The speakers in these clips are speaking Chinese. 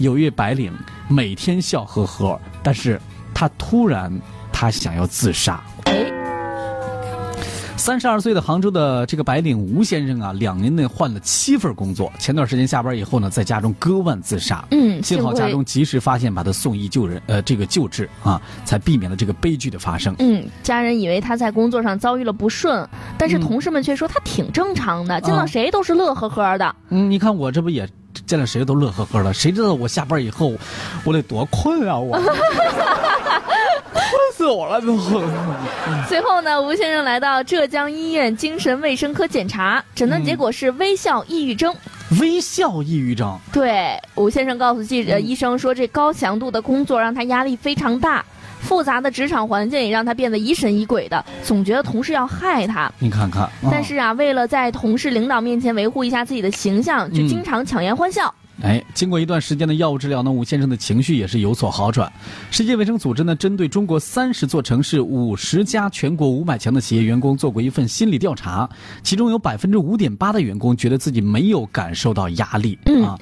有一位白领每天笑呵呵，但是他突然他想要自杀。哎，三十二岁的杭州的这个白领吴先生啊，两年内换了七份工作。前段时间下班以后呢，在家中割腕自杀。嗯，幸好家中及时发现，把他送医救人，呃，这个救治啊，才避免了这个悲剧的发生。嗯，家人以为他在工作上遭遇了不顺，但是嗯同事们却说他挺正常的，见到谁都是乐呵呵的。嗯，你看我这不也见了谁都乐呵呵的，谁知道我下班以后我得多困啊我，困死我了都。随后呢，吴先生来到浙江医院精神卫生科检查，诊断结果是微笑抑郁症。微笑抑郁症，对，吴先生告诉记者、嗯医生说，这高强度的工作让他压力非常大，复杂的职场环境也让他变得疑神疑鬼的，总觉得同事要害他。你看看。啊但是啊，为了在同事、领导面前维护一下自己的形象，就嗯经常强颜欢笑。哎，经过一段时间的药物治疗呢，吴先生的情绪也是有所好转。世界卫生组织呢，针对中国三十座城市、五十家全国五百强的企业员工做过一份心理调查，其中有百分之五点八的员工觉得自己没有感受到压力、嗯啊。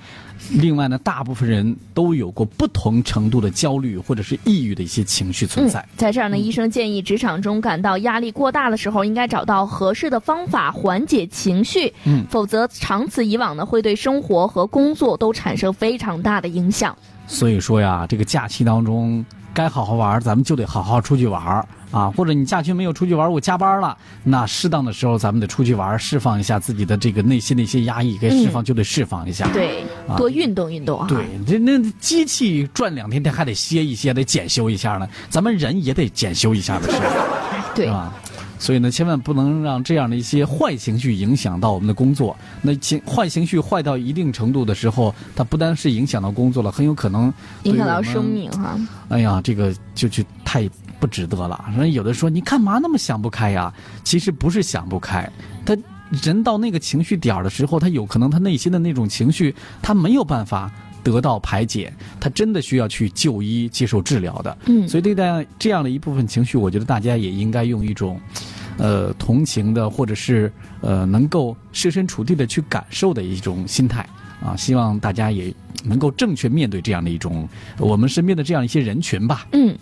另外呢，大部分人都有过不同程度的焦虑或者是抑郁的一些情绪存在。在这儿呢，医生建议职场中感到压力过大的时候，应该找到合适的方法缓解情绪，嗯否则长此以往呢，会对生活和工作都产生非常大的影响。所以说呀，这个假期当中该好好玩，咱们就得好好出去玩啊。或者你假期没有出去玩，我加班了，那适当的时候咱们得出去玩，释放一下自己的这个内心的一些压抑，该释放就得释放一下。对，啊多运动运动啊。对，这那机器转两天，它还得歇一歇，得检修一下呢。咱们人也得检修一下的是吧？对是吧？所以呢，千万不能让这样的一些坏情绪影响到我们的工作。那情坏情绪坏到一定程度的时候，它不单是影响到工作了，很有可能影响到生命哈。哎呀，这个就就太不值得了。人有的说你干嘛那么想不开呀？其实不是想不开，他人到那个情绪点儿的时候，他有可能他内心的那种情绪，他没有办法得到排解，他真的需要去就医接受治疗的。嗯，所以对待这样的一部分情绪，我觉得大家也应该用一种。呃，同情的，或者是呃，能够设身处地的去感受的一种心态啊，希望大家也能够正确面对这样的一种我们身边的这样一些人群吧。嗯。